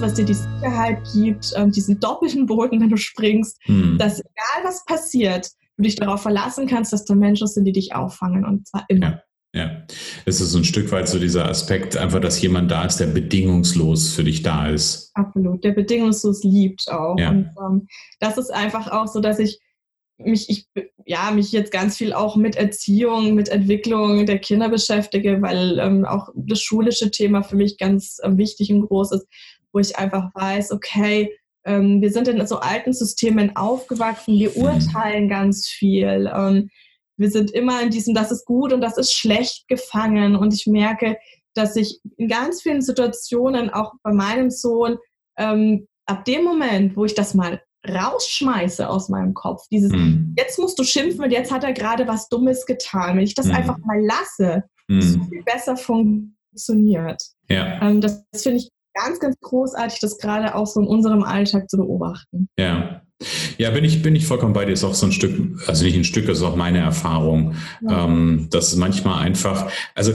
Was dir die Sicherheit gibt, ähm, diesen doppelten Boden, wenn du springst, mhm. dass egal was passiert, du dich darauf verlassen kannst, dass da Menschen sind, die dich auffangen und zwar immer. Ja. Ja, es ist ein Stück weit so dieser Aspekt, einfach, dass jemand da ist, der bedingungslos für dich da ist. Absolut, der bedingungslos liebt auch. Ja. Und ähm, das ist einfach auch so, dass ich mich, ich, ja, mich jetzt ganz viel auch mit Erziehung, mit Entwicklung der Kinder beschäftige, weil ähm, auch das schulische Thema für mich ganz ähm, wichtig und groß ist, wo ich einfach weiß, okay, ähm, wir sind in so alten Systemen aufgewachsen, wir mhm. urteilen ganz viel. Ähm, wir sind immer in diesem, das ist gut und das ist schlecht gefangen. Und ich merke, dass ich in ganz vielen Situationen, auch bei meinem Sohn, ähm, ab dem Moment, wo ich das mal rausschmeiße aus meinem Kopf. Dieses, mhm. jetzt musst du schimpfen und jetzt hat er gerade was Dummes getan. Wenn ich das mhm. einfach mal lasse, mhm. so viel besser funktioniert. Ja. Ähm, das, das finde ich ganz, ganz großartig, das gerade auch so in unserem Alltag zu beobachten. Ja. Ja, bin ich, bin ich vollkommen bei dir. Ist auch so ein Stück, also nicht ein Stück, das ist auch meine Erfahrung. Ja. Ähm, dass manchmal einfach, also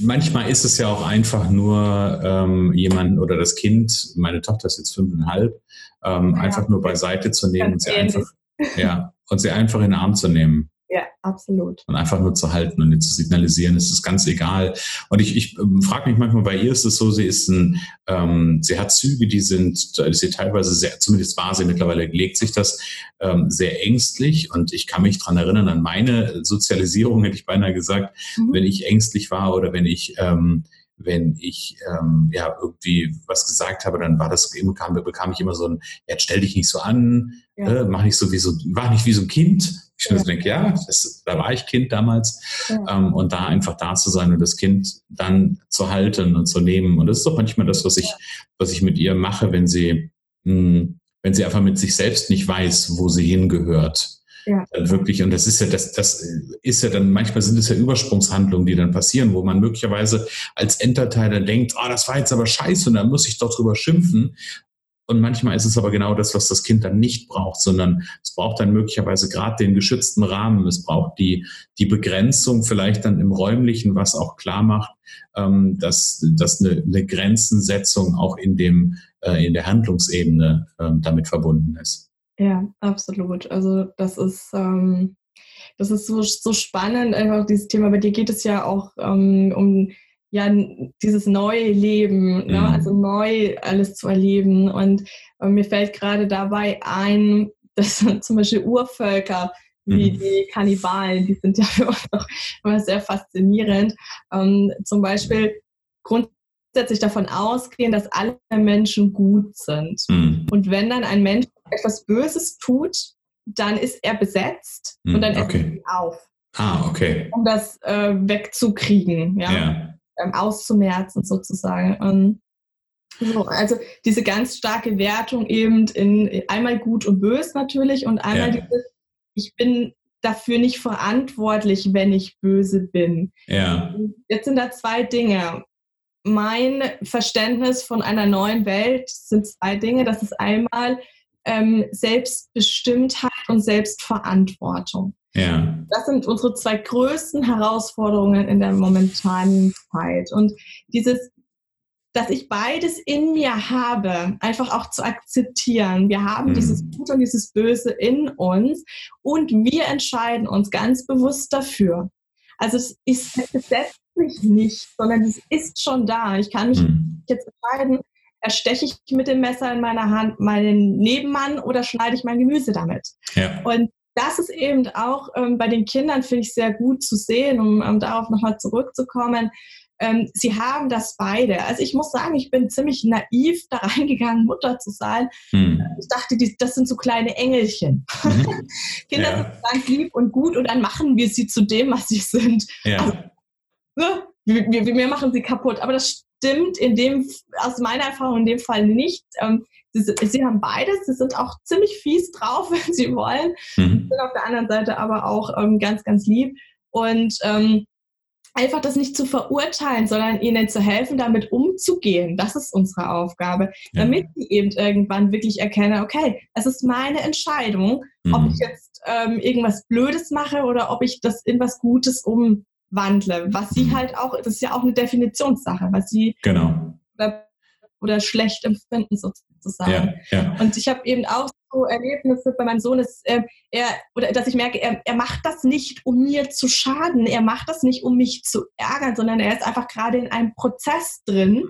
manchmal ist es ja auch einfach nur ähm, jemand oder das Kind, meine Tochter ist jetzt fünfeinhalb, ähm, ja. einfach nur beiseite zu nehmen und sie einfach, ja, und sie einfach in den Arm zu nehmen. Ja, absolut. Und einfach nur zu halten und ihr zu signalisieren, es ist ganz egal. Und ich, ich ähm, frage mich manchmal, bei ihr ist es so, sie ist ein, ähm, sie hat Züge, die sind, sie teilweise sehr, zumindest war sie mittlerweile, legt sich das ähm, sehr ängstlich. Und ich kann mich dran erinnern, an meine Sozialisierung, hätte ich beinahe gesagt, mhm. wenn ich ängstlich war oder wenn ich ähm, wenn ich ähm, ja irgendwie was gesagt habe, dann war das bekam, bekam ich immer so ein, jetzt stell dich nicht so an, ja. äh, mach nicht so wie so, war nicht wie so ein Kind. Ich ja. denke, ja, das, da war ich Kind damals. Ja. Ähm, und da einfach da zu sein und das Kind dann zu halten und zu nehmen. Und das ist doch manchmal das, was ich, was ich mit ihr mache, wenn sie, mh, hm, wenn sie einfach mit sich selbst nicht weiß, wo sie hingehört. Ja. Dann wirklich, und das ist ja, das, das ist ja dann, manchmal sind es ja Übersprungshandlungen, die dann passieren, wo man möglicherweise als Entertainer denkt, oh, das war jetzt aber scheiße und da muss ich doch drüber schimpfen. Und manchmal ist es aber genau das, was das Kind dann nicht braucht, sondern es braucht dann möglicherweise gerade den geschützten Rahmen. Es braucht die, die Begrenzung vielleicht dann im räumlichen, was auch klar macht, ähm, dass, dass eine, eine Grenzensetzung auch in, dem, äh, in der Handlungsebene ähm, damit verbunden ist. Ja, absolut. Also das ist, ähm, das ist so, so spannend, einfach dieses Thema. Bei dir geht es ja auch ähm, um ja, dieses neue Leben, ne? also neu alles zu erleben. Und äh, mir fällt gerade dabei ein, dass zum Beispiel Urvölker wie mhm. die Kannibalen, die sind ja für uns auch immer sehr faszinierend. Ähm, zum Beispiel grundsätzlich davon ausgehen, dass alle Menschen gut sind. Mhm. Und wenn dann ein Mensch etwas Böses tut, dann ist er besetzt mhm, und dann okay. er auf. Ah, okay. Um das äh, wegzukriegen, ja. ja. Ähm, auszumerzen sozusagen. Ähm, so, also diese ganz starke Wertung eben in einmal gut und böse natürlich und einmal ja. dieses, ich bin dafür nicht verantwortlich, wenn ich böse bin. Ja. Jetzt sind da zwei Dinge. Mein Verständnis von einer neuen Welt sind zwei Dinge. Das ist einmal ähm, Selbstbestimmtheit und Selbstverantwortung. Ja. Das sind unsere zwei größten Herausforderungen in der momentanen Zeit. Und dieses, dass ich beides in mir habe, einfach auch zu akzeptieren. Wir haben mhm. dieses Gute und dieses Böse in uns und wir entscheiden uns ganz bewusst dafür. Also es ist gesetzlich nicht, sondern es ist schon da. Ich kann mich mhm. jetzt entscheiden, ersteche ich mit dem Messer in meiner Hand meinen Nebenmann oder schneide ich mein Gemüse damit? Ja. Und das ist eben auch ähm, bei den Kindern, finde ich, sehr gut zu sehen, um, um darauf nochmal zurückzukommen. Ähm, sie haben das beide. Also ich muss sagen, ich bin ziemlich naiv da reingegangen, Mutter zu sein. Hm. Ich dachte, die, das sind so kleine Engelchen. Mhm. Kinder ja. sind ganz lieb und gut und dann machen wir sie zu dem, was sie sind. Ja. Also, ne? wir, wir, wir machen sie kaputt. Aber das stimmt in dem, aus meiner Erfahrung in dem Fall nicht. Ähm, sie, sie, haben beides, sie sind auch ziemlich fies drauf, wenn sie wollen, mhm. sind auf der anderen Seite aber auch ähm, ganz, ganz lieb. Und ähm, einfach das nicht zu verurteilen, sondern ihnen zu helfen, damit umzugehen. Das ist unsere Aufgabe, ja. damit sie eben irgendwann wirklich erkennen, okay, es ist meine Entscheidung, mhm. ob ich jetzt ähm, irgendwas Blödes mache oder ob ich das in was Gutes umwandle. Was sie mhm. halt auch, das ist ja auch eine Definitionssache, was sie genau oder schlecht empfinden sozusagen. Ja, ja. Und ich habe eben auch so Erlebnisse bei meinem Sohn, dass äh, er oder dass ich merke, er, er macht das nicht, um mir zu schaden, er macht das nicht, um mich zu ärgern, sondern er ist einfach gerade in einem Prozess drin,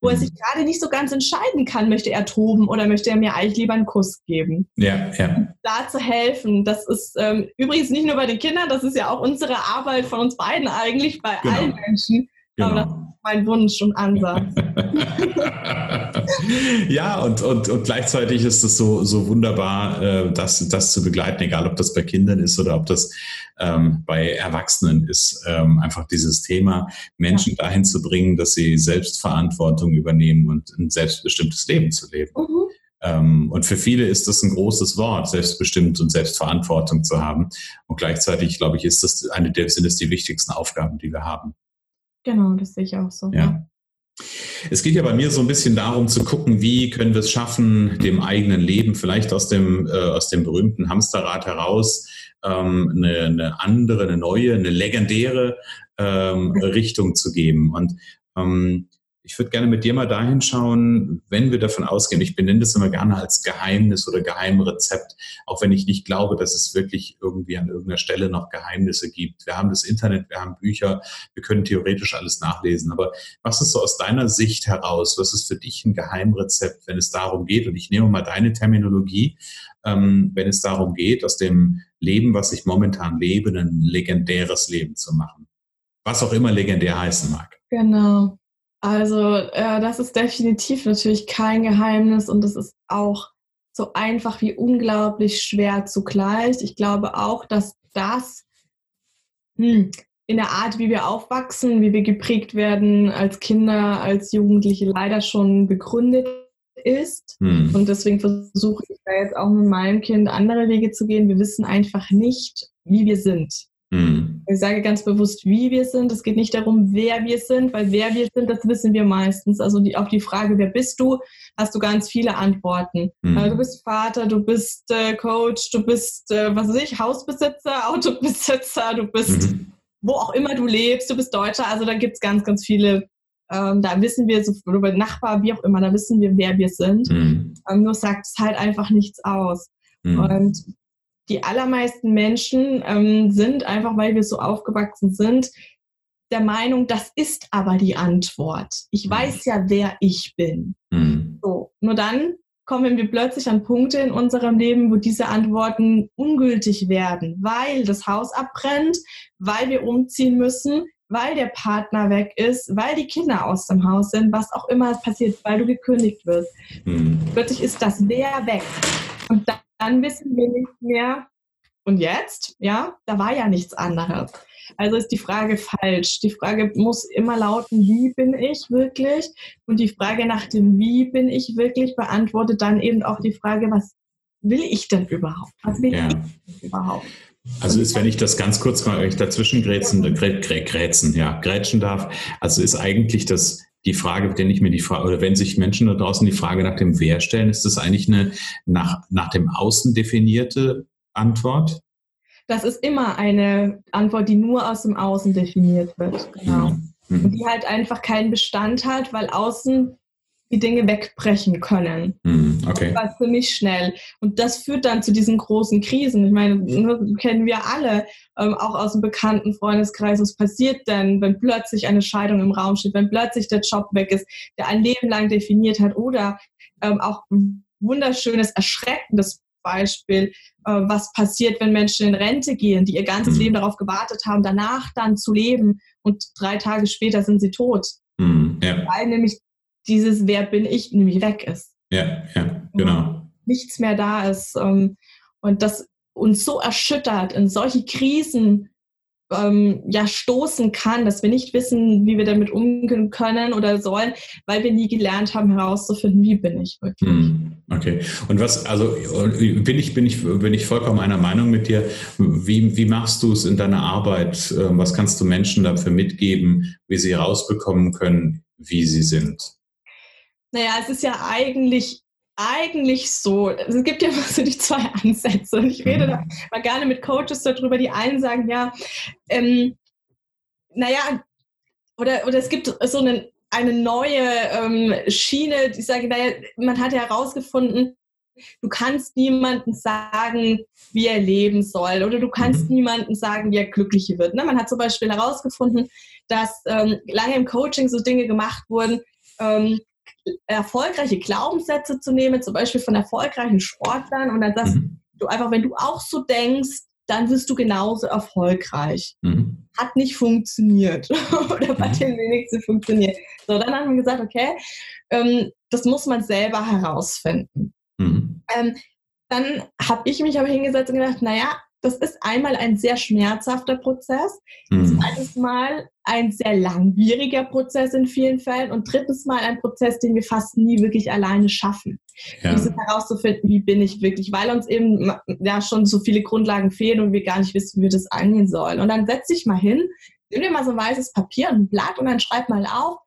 wo er mhm. sich gerade nicht so ganz entscheiden kann, möchte er toben oder möchte er mir eigentlich lieber einen Kuss geben. Ja, ja. Da zu helfen, das ist ähm, übrigens nicht nur bei den Kindern, das ist ja auch unsere Arbeit von uns beiden eigentlich, bei genau. allen Menschen. Genau. Aber das ist mein Wunsch und Ansatz. ja, und, und, und gleichzeitig ist es so, so wunderbar, äh, das, das zu begleiten, egal ob das bei Kindern ist oder ob das ähm, bei Erwachsenen ist. Ähm, einfach dieses Thema, Menschen ja. dahin zu bringen, dass sie Selbstverantwortung übernehmen und ein selbstbestimmtes Leben zu leben. Mhm. Ähm, und für viele ist das ein großes Wort, selbstbestimmt und Selbstverantwortung zu haben. Und gleichzeitig, glaube ich, ist das eine der, sind es die wichtigsten Aufgaben, die wir haben. Genau, das sehe ich auch so. Ja. Es geht ja bei mir so ein bisschen darum zu gucken, wie können wir es schaffen, dem eigenen Leben vielleicht aus dem, äh, aus dem berühmten Hamsterrad heraus ähm, eine, eine andere, eine neue, eine legendäre ähm, Richtung zu geben. Und ähm, ich würde gerne mit dir mal dahin schauen, wenn wir davon ausgehen, ich benenne das immer gerne als Geheimnis oder Geheimrezept, auch wenn ich nicht glaube, dass es wirklich irgendwie an irgendeiner Stelle noch Geheimnisse gibt. Wir haben das Internet, wir haben Bücher, wir können theoretisch alles nachlesen. Aber was ist so aus deiner Sicht heraus? Was ist für dich ein Geheimrezept, wenn es darum geht? Und ich nehme mal deine Terminologie, ähm, wenn es darum geht, aus dem Leben, was ich momentan lebe, ein legendäres Leben zu machen. Was auch immer legendär heißen mag. Genau. Also äh, das ist definitiv natürlich kein Geheimnis und es ist auch so einfach wie unglaublich schwer zugleich. Ich glaube auch, dass das hm, in der Art, wie wir aufwachsen, wie wir geprägt werden als Kinder, als Jugendliche leider schon begründet ist. Hm. Und deswegen versuche ich da jetzt auch mit meinem Kind andere Wege zu gehen. Wir wissen einfach nicht, wie wir sind. Mhm. Ich sage ganz bewusst, wie wir sind. Es geht nicht darum, wer wir sind, weil wer wir sind, das wissen wir meistens. Also die, auf die Frage, wer bist du, hast du ganz viele Antworten. Mhm. Also du bist Vater, du bist äh, Coach, du bist, äh, was weiß ich, Hausbesitzer, Autobesitzer, du bist, mhm. wo auch immer du lebst, du bist Deutscher. Also da gibt es ganz, ganz viele. Ähm, da wissen wir, so, über Nachbar, wie auch immer, da wissen wir, wer wir sind. Mhm. Ähm, nur sagt es halt einfach nichts aus. Mhm. Und die allermeisten Menschen ähm, sind einfach, weil wir so aufgewachsen sind, der Meinung, das ist aber die Antwort. Ich mhm. weiß ja, wer ich bin. Mhm. So, nur dann kommen wir plötzlich an Punkte in unserem Leben, wo diese Antworten ungültig werden, weil das Haus abbrennt, weil wir umziehen müssen, weil der Partner weg ist, weil die Kinder aus dem Haus sind, was auch immer passiert, weil du gekündigt wirst. Mhm. Plötzlich ist das Wer weg. Und dann wissen wir nicht mehr, und jetzt? Ja, da war ja nichts anderes. Also ist die Frage falsch. Die Frage muss immer lauten, wie bin ich wirklich? Und die Frage nach dem Wie bin ich wirklich beantwortet dann eben auch die Frage, was will ich denn überhaupt? Was will ja. ich überhaupt? Also ist, wenn ich das ganz kurz mal dazwischen grätzen, grätzen, ja, grätschen darf, also ist eigentlich das die Frage, wenn ich mir die Frage, oder wenn sich Menschen da draußen die Frage nach dem Wer stellen, ist das eigentlich eine nach, nach dem Außen definierte Antwort? Das ist immer eine Antwort, die nur aus dem Außen definiert wird. Genau. Mhm. Und die halt einfach keinen Bestand hat, weil außen die Dinge wegbrechen können. Mhm. Okay. Das war ziemlich schnell. Und das führt dann zu diesen großen Krisen. Ich meine, das kennen wir alle, ähm, auch aus dem bekannten Freundeskreis. Was passiert denn, wenn plötzlich eine Scheidung im Raum steht, wenn plötzlich der Job weg ist, der ein Leben lang definiert hat oder ähm, auch ein wunderschönes, erschreckendes Beispiel, äh, was passiert, wenn Menschen in Rente gehen, die ihr ganzes mhm. Leben darauf gewartet haben, danach dann zu leben und drei Tage später sind sie tot. Mhm, ja. Weil nämlich dieses Wer bin ich nämlich weg ist. Ja, ja, genau. Nichts mehr da ist. Ähm, und das uns so erschüttert, in solche Krisen ähm, ja stoßen kann, dass wir nicht wissen, wie wir damit umgehen können oder sollen, weil wir nie gelernt haben herauszufinden, wie bin ich wirklich. Hm, okay. Und was, also bin ich, bin ich, bin ich vollkommen einer Meinung mit dir. Wie, wie machst du es in deiner Arbeit? Ähm, was kannst du Menschen dafür mitgeben, wie sie herausbekommen können, wie sie sind? Naja, es ist ja eigentlich eigentlich so, es gibt ja immer so die zwei Ansätze und ich rede da mhm. mal gerne mit Coaches darüber, die einen sagen, ja, ähm, naja, oder, oder es gibt so einen eine neue ähm, Schiene. Ich sage, naja, man hat ja herausgefunden, du kannst niemandem sagen, wie er leben soll oder du kannst mhm. niemandem sagen, wie er glücklich wird. Ne? Man hat zum Beispiel herausgefunden, dass ähm, lange im Coaching so Dinge gemacht wurden, ähm, erfolgreiche Glaubenssätze zu nehmen, zum Beispiel von erfolgreichen Sportlern und dann sagst mhm. du einfach, wenn du auch so denkst, dann wirst du genauso erfolgreich. Mhm. Hat nicht funktioniert oder bei mhm. den wenigsten funktioniert. So, dann haben wir gesagt, okay, ähm, das muss man selber herausfinden. Mhm. Ähm, dann habe ich mich aber hingesetzt und gedacht, naja, das ist einmal ein sehr schmerzhafter Prozess, mhm. zweites Mal ein sehr langwieriger Prozess in vielen Fällen und drittens Mal ein Prozess, den wir fast nie wirklich alleine schaffen. Ja. Dieses herauszufinden, wie bin ich wirklich, weil uns eben ja schon so viele Grundlagen fehlen und wir gar nicht wissen, wie wir das angehen sollen. Und dann setz dich mal hin, nimm dir mal so ein weißes Papier und ein Blatt und dann schreib mal auf,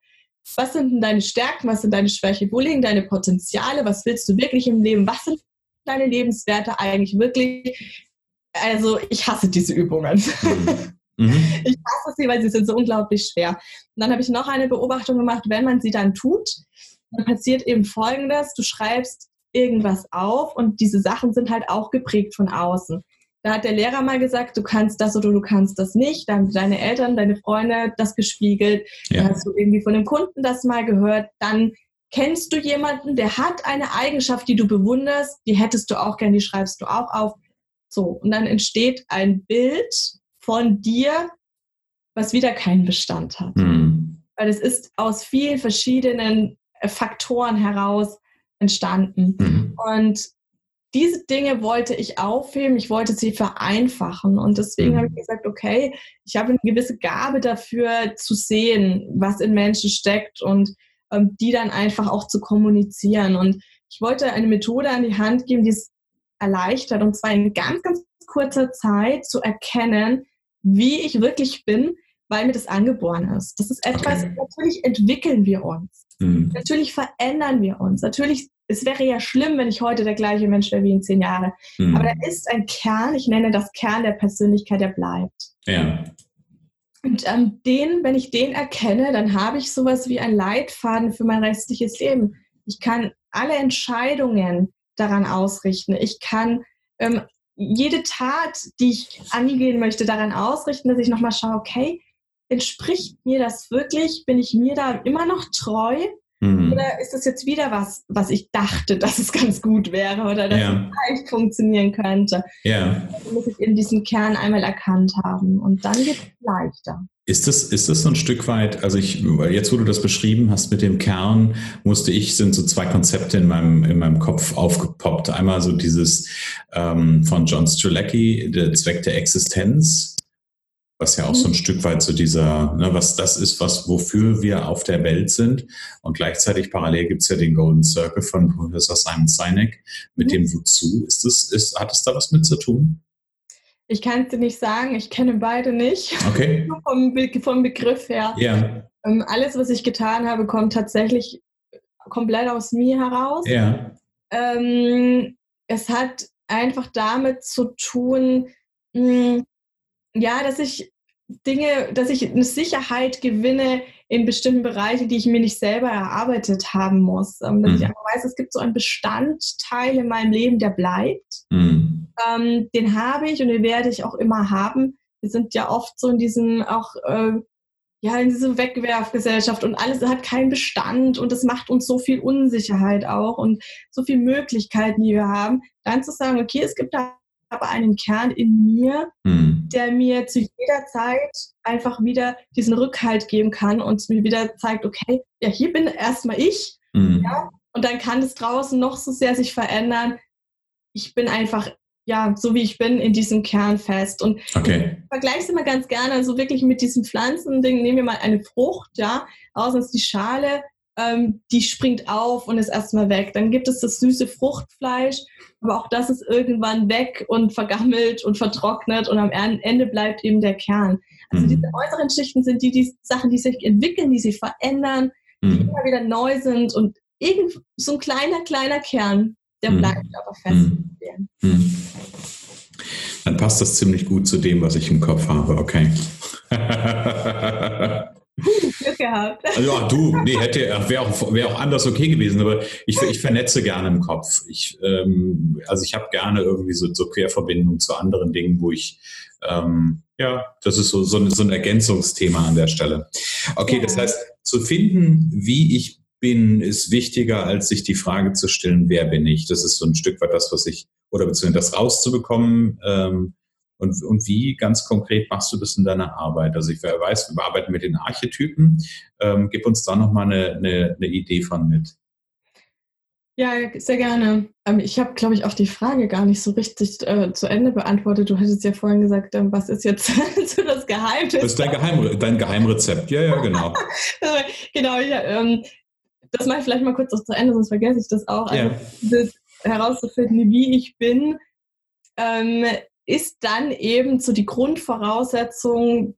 was sind denn deine Stärken, was sind deine Schwächen, wo liegen deine Potenziale, was willst du wirklich im Leben, was sind deine Lebenswerte eigentlich wirklich? Also ich hasse diese Übungen. Mhm. mhm. Ich hasse sie, weil sie sind so unglaublich schwer. Und dann habe ich noch eine Beobachtung gemacht, wenn man sie dann tut, dann passiert eben Folgendes, du schreibst irgendwas auf und diese Sachen sind halt auch geprägt von außen. Da hat der Lehrer mal gesagt, du kannst das oder du kannst das nicht. Dann haben deine Eltern, deine Freunde das gespiegelt. Ja. Dann hast du irgendwie von einem Kunden das mal gehört. Dann kennst du jemanden, der hat eine Eigenschaft, die du bewunderst, die hättest du auch gern, die schreibst du auch auf. So, und dann entsteht ein Bild von dir, was wieder keinen Bestand hat. Mhm. Weil es ist aus vielen verschiedenen äh, Faktoren heraus entstanden. Mhm. Und diese Dinge wollte ich aufheben, ich wollte sie vereinfachen. Und deswegen mhm. habe ich gesagt, okay, ich habe eine gewisse Gabe dafür zu sehen, was in Menschen steckt und ähm, die dann einfach auch zu kommunizieren. Und ich wollte eine Methode an die Hand geben, die es erleichtert, und zwar in ganz, ganz kurzer Zeit zu erkennen, wie ich wirklich bin, weil mir das angeboren ist. Das ist etwas, okay. natürlich entwickeln wir uns. Mhm. Natürlich verändern wir uns. Natürlich, es wäre ja schlimm, wenn ich heute der gleiche Mensch wäre wie in zehn Jahren. Mhm. Aber da ist ein Kern, ich nenne das Kern der Persönlichkeit, der bleibt. Ja. Und ähm, den, wenn ich den erkenne, dann habe ich sowas wie einen Leitfaden für mein restliches Leben. Ich kann alle Entscheidungen daran ausrichten. Ich kann ähm, jede Tat, die ich angehen möchte, daran ausrichten, dass ich nochmal schaue, okay, entspricht mir das wirklich? Bin ich mir da immer noch treu? Mhm. Oder ist das jetzt wieder was, was ich dachte, dass es ganz gut wäre oder dass ja. es vielleicht funktionieren könnte? Ja. Dann muss ich in diesen Kern einmal erkannt haben und dann geht es leichter. Ist das, ist das so ein Stück weit, also ich, jetzt wo du das beschrieben hast mit dem Kern, musste ich, sind so zwei Konzepte in meinem, in meinem Kopf aufgepoppt. Einmal so dieses ähm, von John Strzelecki, der Zweck der Existenz, was ja auch so ein. Stück weit zu dieser, ne, was das ist, was wofür wir auf der Welt sind. Und gleichzeitig parallel gibt es ja den Golden Circle von Professor Simon Sinek mit mhm. dem Wozu. Ist das, ist, hat es da was mit zu tun? Ich kann es dir nicht sagen, ich kenne beide nicht. Okay. vom, Be vom Begriff her. Ja. Ähm, alles, was ich getan habe, kommt tatsächlich komplett aus mir heraus. Ja. Ähm, es hat einfach damit zu tun, mh, hm, ja, dass ich Dinge, dass ich eine Sicherheit gewinne in bestimmten Bereichen, die ich mir nicht selber erarbeitet haben muss. Ähm, dass mhm. ich einfach weiß, es gibt so einen Bestandteil in meinem Leben, der bleibt. Mhm. Ähm, den habe ich und den werde ich auch immer haben. Wir sind ja oft so in diesem auch äh, ja in dieser Wegwerfgesellschaft und alles hat keinen Bestand und das macht uns so viel Unsicherheit auch und so viele Möglichkeiten, die wir haben. Dann zu sagen, okay, es gibt da aber einen Kern in mir, mhm. der mir zu jeder Zeit einfach wieder diesen Rückhalt geben kann und mir wieder zeigt, okay, ja, hier bin erstmal ich. Mhm. Ja, und dann kann es draußen noch so sehr sich verändern. Ich bin einfach, ja, so wie ich bin, in diesem Kern fest. Und okay. ich vergleiche es immer ganz gerne, also wirklich mit diesem Pflanzending. Nehmen wir mal eine Frucht, ja, außen ist die Schale, ähm, die springt auf und ist erstmal weg. Dann gibt es das süße Fruchtfleisch, aber auch das ist irgendwann weg und vergammelt und vertrocknet und am Ende bleibt eben der Kern. Also mhm. diese äußeren Schichten sind die, die Sachen, die sich entwickeln, die sich verändern, die mhm. immer wieder neu sind und irgend so ein kleiner, kleiner Kern, der mhm. bleibt aber fest. Mhm. mhm. Dann passt das ziemlich gut zu dem, was ich im Kopf habe, okay. Glück gehabt. Also, ja, du, nee, hätte, wäre auch, wär auch anders okay gewesen, aber ich, ich vernetze gerne im Kopf. Ich, ähm, also ich habe gerne irgendwie so, so Querverbindungen zu anderen Dingen, wo ich, ähm, ja, das ist so, so, ein, so ein Ergänzungsthema an der Stelle. Okay, ja. das heißt, zu finden, wie ich bin, ist wichtiger, als sich die Frage zu stellen, wer bin ich? Das ist so ein Stück weit das, was ich, oder beziehungsweise das rauszubekommen, ähm, und, und wie ganz konkret machst du das in deiner Arbeit? Also ich weiß, wir arbeiten mit den Archetypen. Ähm, gib uns da nochmal eine, eine, eine Idee von mit. Ja, sehr gerne. Ähm, ich habe, glaube ich, auch die Frage gar nicht so richtig äh, zu Ende beantwortet. Du hattest ja vorhin gesagt, ähm, was ist jetzt so das Geheimnis? Das ist dein, Geheim, dein Geheimrezept. Ja, ja, genau. genau, ja, ähm, das mache ich vielleicht mal kurz noch zu Ende, sonst vergesse ich das auch. Also, ja. das herauszufinden, wie ich bin, ähm, ist dann eben so die Grundvoraussetzung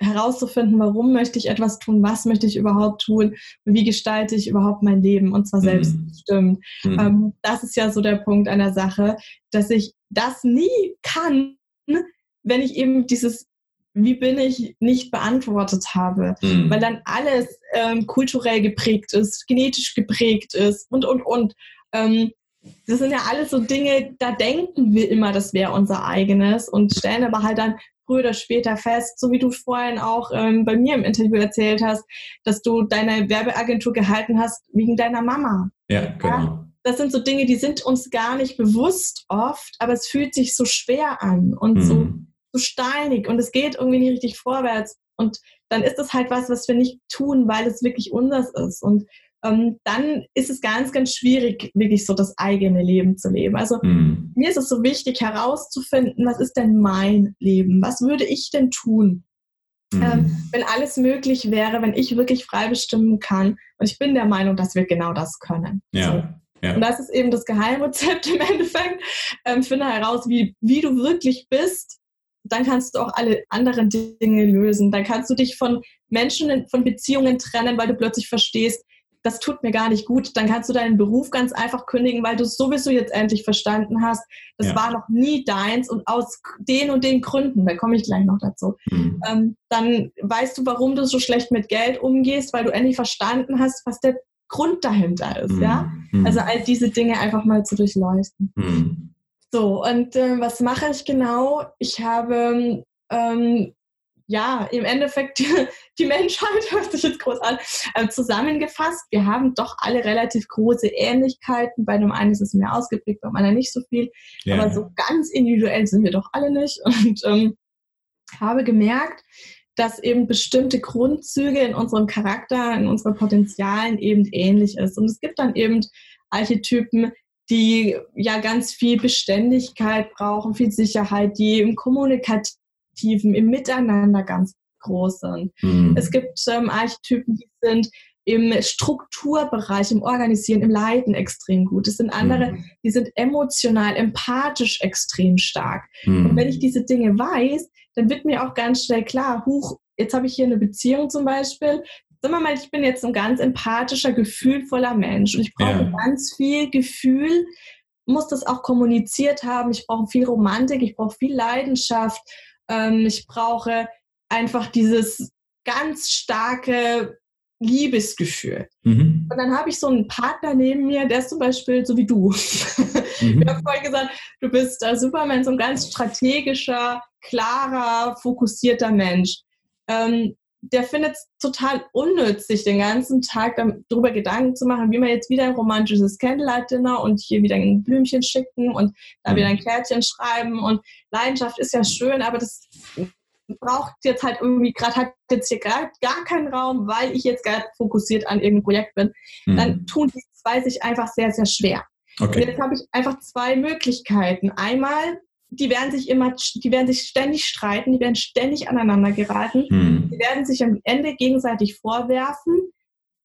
herauszufinden, warum möchte ich etwas tun, was möchte ich überhaupt tun wie gestalte ich überhaupt mein Leben und zwar mhm. selbstbestimmt. Mhm. Ähm, das ist ja so der Punkt einer Sache, dass ich das nie kann, wenn ich eben dieses wie bin ich nicht beantwortet habe, mhm. weil dann alles ähm, kulturell geprägt ist, genetisch geprägt ist und, und, und. Ähm, das sind ja alles so Dinge, da denken wir immer, das wäre unser eigenes und stellen aber halt dann früher oder später fest, so wie du vorhin auch ähm, bei mir im Interview erzählt hast, dass du deine Werbeagentur gehalten hast wegen deiner Mama. Ja, genau. Ja? Das sind so Dinge, die sind uns gar nicht bewusst oft, aber es fühlt sich so schwer an und mhm. so, so steinig und es geht irgendwie nicht richtig vorwärts. Und dann ist es halt was, was wir nicht tun, weil es wirklich unseres ist. Und dann ist es ganz, ganz schwierig, wirklich so das eigene Leben zu leben. Also mhm. mir ist es so wichtig herauszufinden, was ist denn mein Leben? Was würde ich denn tun? Mhm. Ähm, wenn alles möglich wäre, wenn ich wirklich frei bestimmen kann. Und ich bin der Meinung, dass wir genau das können. Ja. So. Ja. Und das ist eben das Geheimrezept im Endeffekt. Ähm, finde heraus, wie, wie du wirklich bist. Dann kannst du auch alle anderen Dinge lösen. Dann kannst du dich von Menschen, von Beziehungen trennen, weil du plötzlich verstehst, das tut mir gar nicht gut, dann kannst du deinen Beruf ganz einfach kündigen, weil du es sowieso jetzt endlich verstanden hast. Das ja. war noch nie deins und aus den und den Gründen, da komme ich gleich noch dazu. Mhm. Ähm, dann weißt du, warum du so schlecht mit Geld umgehst, weil du endlich verstanden hast, was der Grund dahinter ist. Mhm. Ja? Mhm. Also all diese Dinge einfach mal zu durchleuchten. Mhm. So, und äh, was mache ich genau? Ich habe ähm, ja, im Endeffekt die, die Menschheit, hört sich jetzt groß an, äh, zusammengefasst. Wir haben doch alle relativ große Ähnlichkeiten. Bei einem einen ist es mehr ausgeprägt, bei einem anderen nicht so viel. Ja. Aber so ganz individuell sind wir doch alle nicht. Und ähm, habe gemerkt, dass eben bestimmte Grundzüge in unserem Charakter, in unseren Potenzialen eben ähnlich ist. Und es gibt dann eben Archetypen, die ja ganz viel Beständigkeit brauchen, viel Sicherheit, die im Kommunikativ Kollektiven, im Miteinander ganz groß sind. Mhm. Es gibt ähm, Archetypen, die sind im Strukturbereich, im Organisieren, im Leiten extrem gut. Es sind andere, mhm. die sind emotional, empathisch extrem stark. Mhm. Und wenn ich diese Dinge weiß, dann wird mir auch ganz schnell klar, huch, jetzt habe ich hier eine Beziehung zum Beispiel. Sagen wir mal, ich bin jetzt ein ganz empathischer, gefühlvoller Mensch und ich brauche ja. ganz viel Gefühl, muss das auch kommuniziert haben. Ich brauche viel Romantik, ich brauche viel Leidenschaft ähm, ich brauche einfach dieses ganz starke Liebesgefühl. Mhm. Und dann habe ich so einen Partner neben mir, der ist zum Beispiel so wie du. Mhm. Ich habe vorhin gesagt, du bist äh, Superman, so ein ganz strategischer, klarer, fokussierter Mensch. Ähm, der findet es total unnütz, sich den ganzen Tag darüber Gedanken zu machen, wie man jetzt wieder ein romantisches Candlelight-Dinner und hier wieder ein Blümchen schicken und da mhm. wieder ein Kärtchen schreiben. Und Leidenschaft ist ja schön, aber das braucht jetzt halt irgendwie gerade, hat jetzt hier gerade gar keinen Raum, weil ich jetzt gerade fokussiert an irgendeinem Projekt bin. Mhm. Dann tun die zwei sich einfach sehr, sehr schwer. Okay. Und jetzt habe ich einfach zwei Möglichkeiten. Einmal die werden sich immer, die werden sich ständig streiten, die werden ständig aneinander geraten, hm. die werden sich am Ende gegenseitig vorwerfen.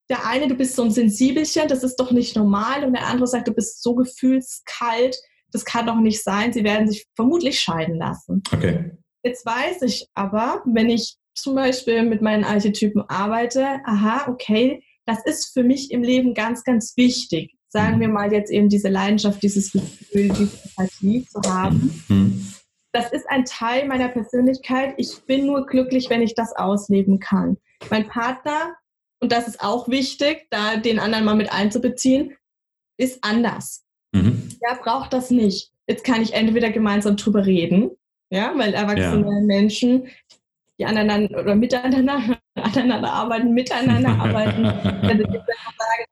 Der eine, du bist so ein Sensibelchen, das ist doch nicht normal, und der andere sagt, du bist so gefühlskalt, das kann doch nicht sein. Sie werden sich vermutlich scheiden lassen. Okay. Jetzt weiß ich aber, wenn ich zum Beispiel mit meinen Archetypen arbeite, aha, okay, das ist für mich im Leben ganz, ganz wichtig sagen wir mal jetzt eben diese Leidenschaft, dieses Gefühl, diese Empathie zu haben. Mhm. Das ist ein Teil meiner Persönlichkeit. Ich bin nur glücklich, wenn ich das ausleben kann. mein Partner, und das ist auch wichtig, da den anderen mal mit einzubeziehen, ist anders. Mhm. Der braucht das nicht. Jetzt kann ich entweder gemeinsam drüber reden, ja, weil erwachsene ja. Menschen, die aneinander oder miteinander, aneinander arbeiten, miteinander arbeiten, dann sagen,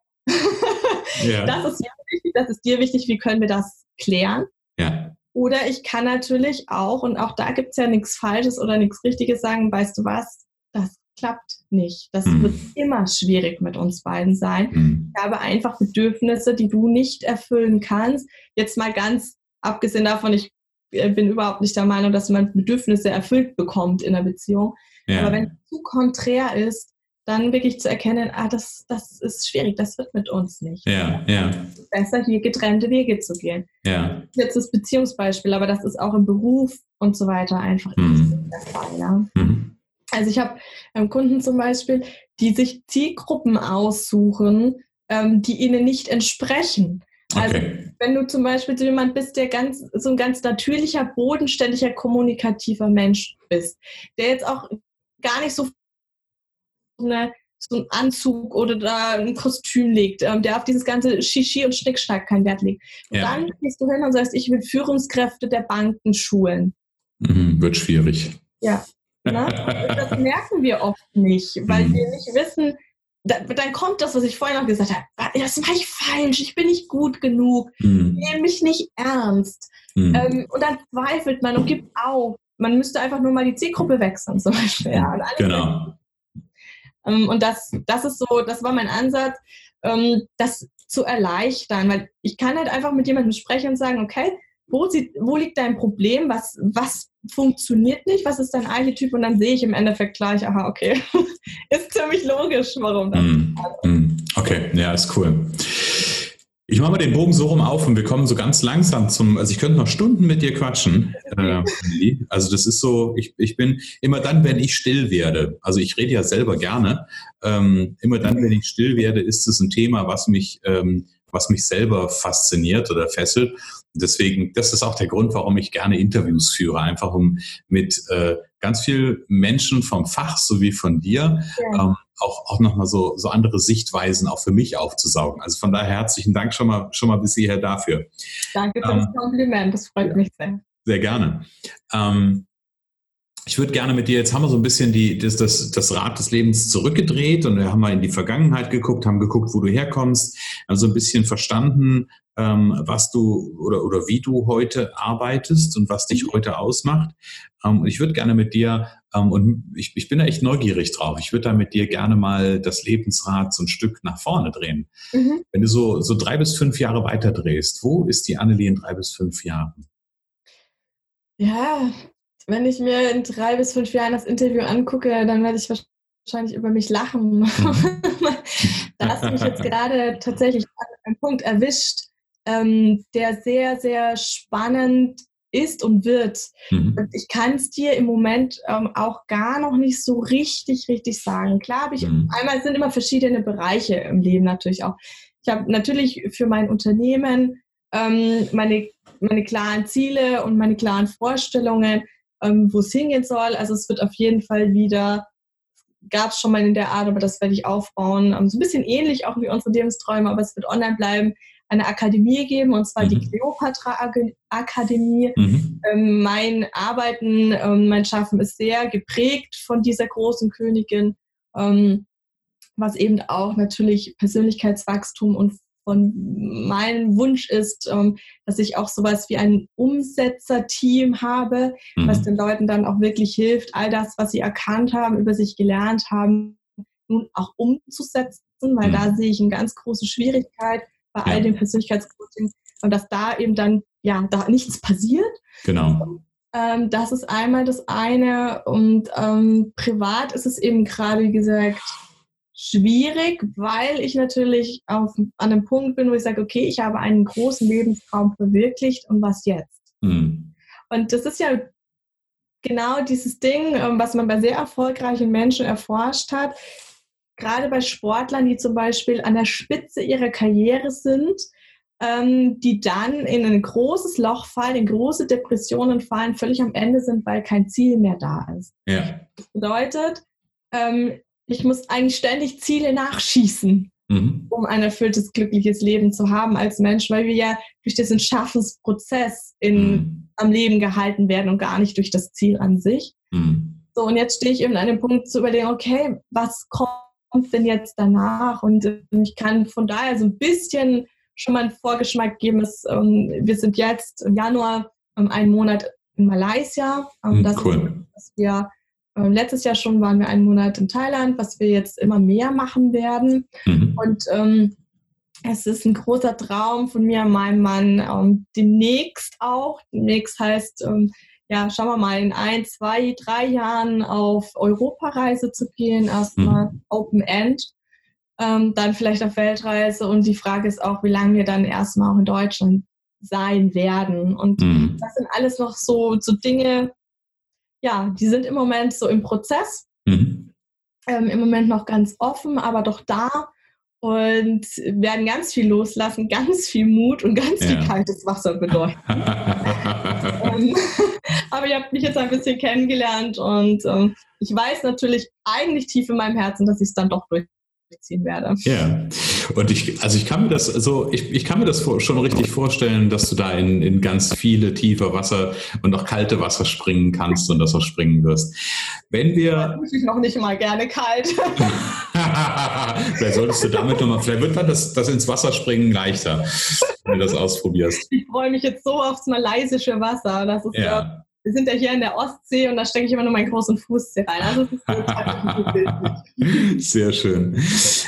ja. das ist dir wichtig, das ist dir wichtig, wie können wir das klären? Ja. Oder ich kann natürlich auch, und auch da gibt es ja nichts Falsches oder nichts Richtiges, sagen, weißt du was, das klappt nicht. Das mhm. wird immer schwierig mit uns beiden sein. Mhm. Ich habe einfach Bedürfnisse, die du nicht erfüllen kannst. Jetzt mal ganz abgesehen davon, ich äh, bin überhaupt nicht der Meinung, dass man Bedürfnisse erfüllt bekommt in einer Beziehung. Ja. Aber wenn es zu konträr ist, dann wirklich zu erkennen, ah, das, das ist schwierig, das wird mit uns nicht. Ja, ja. Besser hier getrennte Wege zu gehen. Ja. Jetzt das Beziehungsbeispiel, aber das ist auch im Beruf und so weiter einfach mhm. der Fall. Ja? Mhm. Also ich habe ähm, Kunden zum Beispiel, die sich Zielgruppen aussuchen, ähm, die ihnen nicht entsprechen. Also okay. wenn du zum Beispiel so jemand bist, der ganz so ein ganz natürlicher, bodenständiger, kommunikativer Mensch bist, der jetzt auch gar nicht so eine, so einen Anzug oder da ein Kostüm legt, ähm, der auf dieses ganze Shishi und Schnickschnack keinen Wert legt. Und ja. dann gehst du hin und sagst, ich will Führungskräfte der Banken schulen. Mhm, wird schwierig. Ja. Na? das merken wir oft nicht, weil mhm. wir nicht wissen, da, dann kommt das, was ich vorhin noch gesagt habe. Ah, das mache ich falsch, ich bin nicht gut genug, mhm. nehme mich nicht ernst. Mhm. Ähm, und dann zweifelt man und gibt auf. Man müsste einfach nur mal die Zielgruppe wechseln, zum Beispiel. Ja, genau. Ähm, und das, das ist so, das war mein Ansatz, ähm, das zu erleichtern, weil ich kann halt einfach mit jemandem sprechen und sagen, okay, wo, sie, wo liegt dein Problem, was, was funktioniert nicht, was ist dein Archetyp? Und dann sehe ich im Endeffekt gleich, aha, okay, ist ziemlich logisch, warum das. Mm, okay, ja, ist cool. Ich mache mal den Bogen so rum auf und wir kommen so ganz langsam zum, also ich könnte noch Stunden mit dir quatschen. Äh, also das ist so, ich, ich bin immer dann, wenn ich still werde, also ich rede ja selber gerne, ähm, immer dann, wenn ich still werde, ist es ein Thema, was mich, ähm, was mich selber fasziniert oder fesselt. Deswegen, das ist auch der Grund, warum ich gerne Interviews führe, einfach um mit äh, ganz viel Menschen vom Fach sowie von dir ja. ähm, auch, auch nochmal so, so andere Sichtweisen auch für mich aufzusaugen. Also von daher herzlichen Dank schon mal, schon mal bis hierher dafür. Danke für ähm, das Kompliment, das freut mich sehr. Sehr gerne. Ähm, ich würde gerne mit dir, jetzt haben wir so ein bisschen die, das, das, das Rad des Lebens zurückgedreht und wir haben mal in die Vergangenheit geguckt, haben geguckt, wo du herkommst, haben so ein bisschen verstanden, ähm, was du oder, oder wie du heute arbeitest und was dich mhm. heute ausmacht. Ähm, und ich würde gerne mit dir, ähm, und ich, ich bin da echt neugierig drauf, ich würde da mit dir gerne mal das Lebensrad so ein Stück nach vorne drehen. Mhm. Wenn du so, so drei bis fünf Jahre weiter drehst, wo ist die Annelie in drei bis fünf Jahren? Ja, wenn ich mir in drei bis fünf Jahren das Interview angucke, dann werde ich wahrscheinlich über mich lachen. Mhm. da hast du mich jetzt gerade tatsächlich an einem Punkt erwischt, ähm, der sehr, sehr spannend ist und wird. Mhm. Und ich kann es dir im Moment ähm, auch gar noch nicht so richtig, richtig sagen. Klar habe ich, mhm. einmal sind immer verschiedene Bereiche im Leben natürlich auch. Ich habe natürlich für mein Unternehmen ähm, meine, meine klaren Ziele und meine klaren Vorstellungen ähm, wo es hingehen soll. Also es wird auf jeden Fall wieder, gab es schon mal in der Art, aber das werde ich aufbauen. Ähm, so ein bisschen ähnlich auch wie unsere Lebensträume, aber es wird online bleiben eine Akademie geben, und zwar mhm. die Cleopatra Akademie. Mhm. Ähm, mein Arbeiten, ähm, mein Schaffen ist sehr geprägt von dieser großen Königin, ähm, was eben auch natürlich Persönlichkeitswachstum und von meinem Wunsch ist, ähm, dass ich auch sowas wie ein Umsetzerteam habe, mhm. was den Leuten dann auch wirklich hilft, all das, was sie erkannt haben, über sich gelernt haben, nun auch umzusetzen, weil mhm. da sehe ich eine ganz große Schwierigkeit bei ja. all den Persönlichkeitscoachings und dass da eben dann ja da nichts passiert. Genau. Ähm, das ist einmal das eine und ähm, privat ist es eben gerade, wie gesagt, schwierig, weil ich natürlich auf, an einem Punkt bin, wo ich sage, okay, ich habe einen großen Lebenstraum verwirklicht und was jetzt? Mhm. Und das ist ja genau dieses Ding, ähm, was man bei sehr erfolgreichen Menschen erforscht hat. Gerade bei Sportlern, die zum Beispiel an der Spitze ihrer Karriere sind, ähm, die dann in ein großes Loch fallen, in große Depressionen fallen, völlig am Ende sind, weil kein Ziel mehr da ist. Ja. Das bedeutet, ähm, ich muss eigentlich ständig Ziele nachschießen, mhm. um ein erfülltes, glückliches Leben zu haben als Mensch, weil wir ja durch diesen Schaffensprozess in, mhm. am Leben gehalten werden und gar nicht durch das Ziel an sich. Mhm. So, und jetzt stehe ich eben an dem Punkt zu überlegen, okay, was kommt denn jetzt danach? Und ich kann von daher so ein bisschen schon mal einen Vorgeschmack geben. Dass, ähm, wir sind jetzt im Januar ähm, einen Monat in Malaysia. Ähm, das cool. Ist, wir ähm, letztes Jahr schon waren wir einen Monat in Thailand, was wir jetzt immer mehr machen werden. Mhm. Und ähm, es ist ein großer Traum von mir und meinem Mann, ähm, demnächst auch. Demnächst heißt, ähm, ja, schauen wir mal, in ein, zwei, drei Jahren auf Europareise zu gehen. Erstmal mhm. Open End, ähm, dann vielleicht auf Weltreise. Und die Frage ist auch, wie lange wir dann erstmal auch in Deutschland sein werden. Und mhm. das sind alles noch so, so Dinge, ja, die sind im Moment so im Prozess. Mhm. Ähm, Im Moment noch ganz offen, aber doch da und werden ganz viel loslassen, ganz viel Mut und ganz ja. viel kaltes Wasser bedeuten. aber ihr habt mich jetzt ein bisschen kennengelernt und ähm, ich weiß natürlich eigentlich tief in meinem Herzen, dass ich es dann doch durch ziehen werde. Ja, und ich, also ich kann mir das so, ich, ich kann mir das schon richtig vorstellen, dass du da in, in ganz viele tiefe Wasser und auch kalte Wasser springen kannst und das auch springen wirst. Wenn wir. Ja, ich noch nicht mal gerne kalt. vielleicht solltest du damit nochmal, vielleicht wird dann das, das ins Wasser springen leichter, wenn du das ausprobierst. Ich freue mich jetzt so aufs malaysische Wasser. Das ist ja. ja wir sind ja hier in der Ostsee und da stecke ich immer nur meinen großen Fuß rein. Also Sehr schön.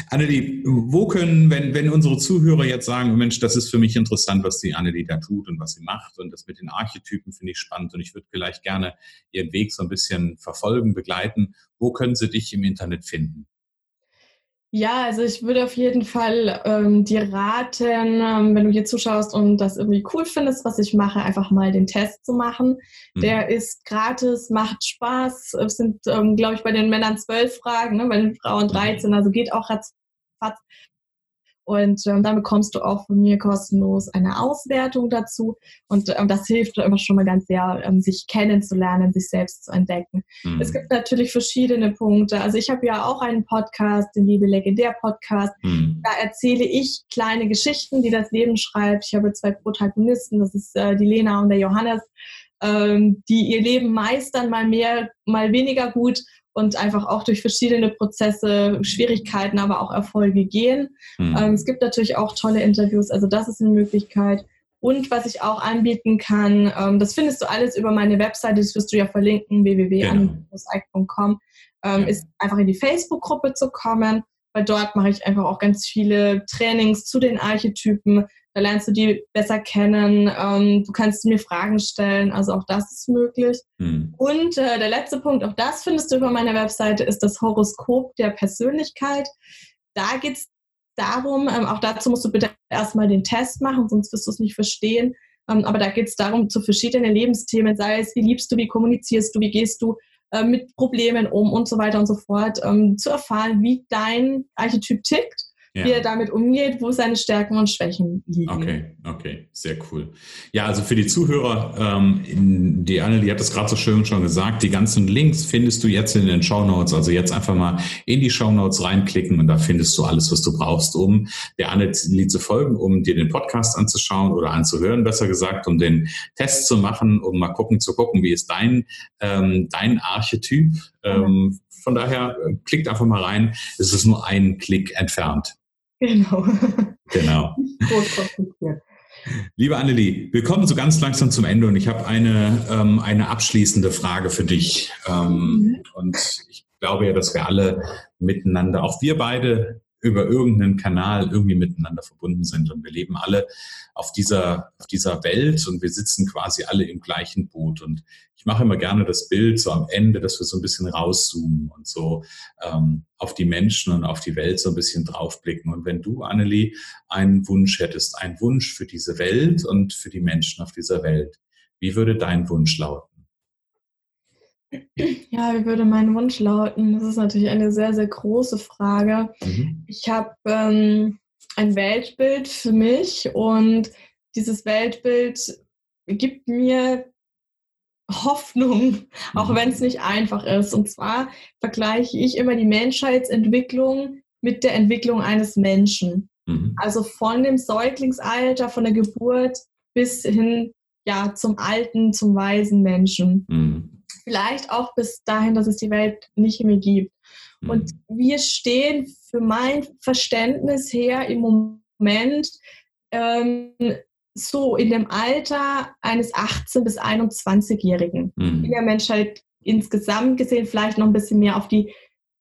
Annelie, wo können, wenn, wenn unsere Zuhörer jetzt sagen, Mensch, das ist für mich interessant, was die Annelie da tut und was sie macht und das mit den Archetypen finde ich spannend und ich würde vielleicht gerne ihren Weg so ein bisschen verfolgen, begleiten. Wo können sie dich im Internet finden? Ja, also ich würde auf jeden Fall ähm, dir raten, ähm, wenn du hier zuschaust und das irgendwie cool findest, was ich mache, einfach mal den Test zu machen. Mhm. Der ist gratis, macht Spaß. Es sind, ähm, glaube ich, bei den Männern zwölf Fragen, ne? bei den Frauen 13, also geht auch ratzfatz. Und ähm, dann bekommst du auch von mir kostenlos eine Auswertung dazu. Und ähm, das hilft immer schon mal ganz sehr, ähm, sich kennenzulernen, sich selbst zu entdecken. Mhm. Es gibt natürlich verschiedene Punkte. Also ich habe ja auch einen Podcast, den Liebe Legendär Podcast. Mhm. Da erzähle ich kleine Geschichten, die das Leben schreibt. Ich habe zwei Protagonisten, das ist äh, die Lena und der Johannes, ähm, die ihr Leben meistern, mal mehr, mal weniger gut und einfach auch durch verschiedene Prozesse, Schwierigkeiten, aber auch Erfolge gehen. Mhm. Ähm, es gibt natürlich auch tolle Interviews, also das ist eine Möglichkeit. Und was ich auch anbieten kann, ähm, das findest du alles über meine Webseite, das wirst du ja verlinken, www.anmusik.com, ähm, ja. ist einfach in die Facebook-Gruppe zu kommen, weil dort mache ich einfach auch ganz viele Trainings zu den Archetypen, da lernst du die besser kennen. Ähm, du kannst mir Fragen stellen. Also auch das ist möglich. Mhm. Und äh, der letzte Punkt, auch das findest du über meine Webseite, ist das Horoskop der Persönlichkeit. Da geht es darum, ähm, auch dazu musst du bitte erstmal den Test machen, sonst wirst du es nicht verstehen. Ähm, aber da geht es darum, zu verschiedenen Lebensthemen, sei es, wie liebst du, wie kommunizierst du, wie gehst du äh, mit Problemen um und so weiter und so fort, ähm, zu erfahren, wie dein Archetyp tickt ja. wie er damit umgeht, wo seine Stärken und Schwächen liegen. Okay, okay, sehr cool. Ja, also für die Zuhörer, ähm, die Anne, die hat es gerade so schön schon gesagt, die ganzen Links findest du jetzt in den Show Notes. Also jetzt einfach mal in die Show Notes reinklicken und da findest du alles, was du brauchst, um der Anne zu folgen, um dir den Podcast anzuschauen oder anzuhören, besser gesagt, um den Test zu machen, um mal gucken zu gucken, wie ist dein, ähm, dein Archetyp. Ähm, von daher äh, klickt einfach mal rein. Es ist nur ein Klick entfernt. Genau. Genau. Liebe Annelie, wir kommen so ganz langsam zum Ende und ich habe eine, ähm, eine abschließende Frage für dich. Ähm, mhm. Und ich glaube ja, dass wir alle miteinander, auch wir beide, über irgendeinen Kanal irgendwie miteinander verbunden sind. Und wir leben alle auf dieser, auf dieser Welt und wir sitzen quasi alle im gleichen Boot. Und ich mache immer gerne das Bild so am Ende, dass wir so ein bisschen rauszoomen und so ähm, auf die Menschen und auf die Welt so ein bisschen draufblicken. Und wenn du, Annelie, einen Wunsch hättest, einen Wunsch für diese Welt und für die Menschen auf dieser Welt, wie würde dein Wunsch lauten? Ja, wie würde mein Wunsch lauten? Das ist natürlich eine sehr, sehr große Frage. Mhm. Ich habe ähm, ein Weltbild für mich und dieses Weltbild gibt mir Hoffnung, auch mhm. wenn es nicht einfach ist. Und zwar vergleiche ich immer die Menschheitsentwicklung mit der Entwicklung eines Menschen. Mhm. Also von dem Säuglingsalter, von der Geburt bis hin ja, zum alten, zum weisen Menschen. Mhm. Vielleicht auch bis dahin, dass es die Welt nicht mehr gibt. Mhm. Und wir stehen für mein Verständnis her im Moment ähm, so in dem Alter eines 18- bis 21-Jährigen. Mhm. In der Menschheit insgesamt gesehen vielleicht noch ein bisschen mehr auf die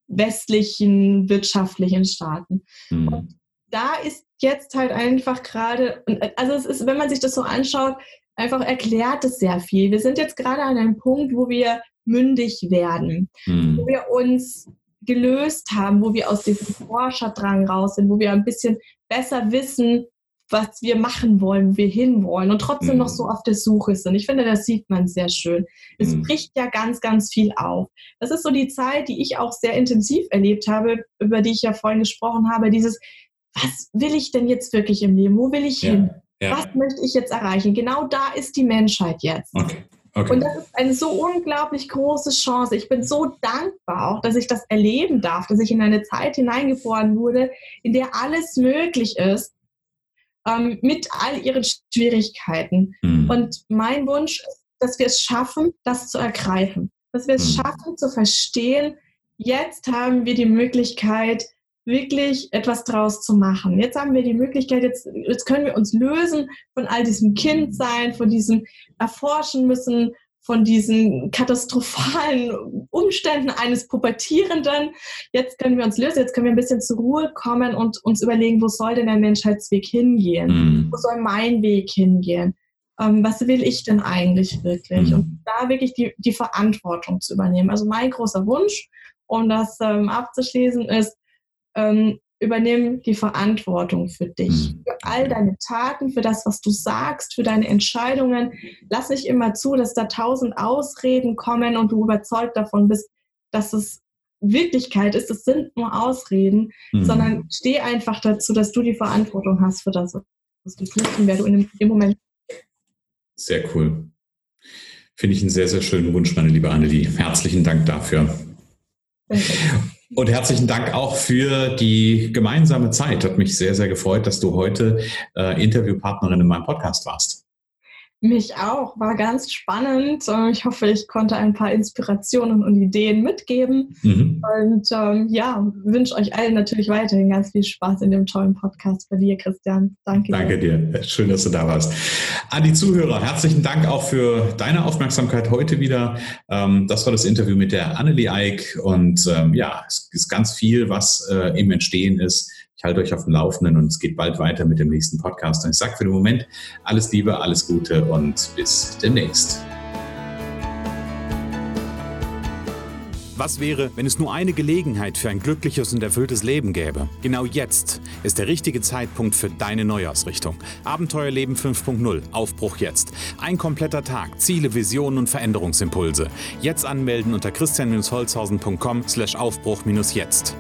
westlichen wirtschaftlichen Staaten. Mhm. Und da ist jetzt halt einfach gerade, also es ist, wenn man sich das so anschaut, einfach erklärt es sehr viel. Wir sind jetzt gerade an einem Punkt, wo wir mündig werden, mhm. wo wir uns gelöst haben, wo wir aus diesem Forscherdrang raus sind, wo wir ein bisschen besser wissen, was wir machen wollen, wo wir hinwollen und trotzdem mhm. noch so auf der Suche sind. Ich finde, das sieht man sehr schön. Es mhm. bricht ja ganz, ganz viel auf. Das ist so die Zeit, die ich auch sehr intensiv erlebt habe, über die ich ja vorhin gesprochen habe, dieses, was will ich denn jetzt wirklich im Leben? Wo will ich ja. hin? Ja. Was möchte ich jetzt erreichen? Genau da ist die Menschheit jetzt. Okay. Okay. Und das ist eine so unglaublich große Chance. Ich bin so dankbar auch, dass ich das erleben darf, dass ich in eine Zeit hineingeboren wurde, in der alles möglich ist, ähm, mit all ihren Schwierigkeiten. Mhm. Und mein Wunsch ist, dass wir es schaffen, das zu ergreifen. Dass wir es mhm. schaffen zu verstehen, jetzt haben wir die Möglichkeit, wirklich etwas draus zu machen. Jetzt haben wir die Möglichkeit, jetzt, jetzt können wir uns lösen von all diesem Kindsein, von diesem Erforschen müssen, von diesen katastrophalen Umständen eines Pubertierenden. Jetzt können wir uns lösen, jetzt können wir ein bisschen zur Ruhe kommen und uns überlegen, wo soll denn der Menschheitsweg hingehen? Mhm. Wo soll mein Weg hingehen? Ähm, was will ich denn eigentlich wirklich? Mhm. Und da wirklich die, die Verantwortung zu übernehmen. Also mein großer Wunsch, um das ähm, abzuschließen, ist, ähm, übernimm die Verantwortung für dich, mhm. für all deine Taten, für das, was du sagst, für deine Entscheidungen. Lass nicht immer zu, dass da tausend Ausreden kommen und du überzeugt davon bist, dass es Wirklichkeit ist. Es sind nur Ausreden, mhm. sondern steh einfach dazu, dass du die Verantwortung hast für das, was du tust und wer du in dem, im Moment. Sehr cool. Finde ich einen sehr, sehr schönen Wunsch, meine liebe Annelie. Herzlichen Dank dafür. Danke. Und herzlichen Dank auch für die gemeinsame Zeit. Hat mich sehr, sehr gefreut, dass du heute äh, Interviewpartnerin in meinem Podcast warst. Mich auch, war ganz spannend. Ich hoffe, ich konnte ein paar Inspirationen und Ideen mitgeben. Mhm. Und ähm, ja, wünsche euch allen natürlich weiterhin ganz viel Spaß in dem tollen Podcast bei dir, Christian. Danke, Danke dir. dir. Schön, dass du da warst. An die Zuhörer, herzlichen Dank auch für deine Aufmerksamkeit heute wieder. Ähm, das war das Interview mit der Annelie Eick. Und ähm, ja, es ist ganz viel, was äh, im Entstehen ist ich halte euch auf dem Laufenden und es geht bald weiter mit dem nächsten Podcast. Und ich sage für den Moment alles Liebe, alles Gute und bis demnächst. Was wäre, wenn es nur eine Gelegenheit für ein glückliches und erfülltes Leben gäbe? Genau jetzt ist der richtige Zeitpunkt für deine Neuausrichtung. Abenteuerleben 5.0, Aufbruch jetzt. Ein kompletter Tag, Ziele, Visionen und Veränderungsimpulse. Jetzt anmelden unter christian-holzhausen.com slash Aufbruch-jetzt.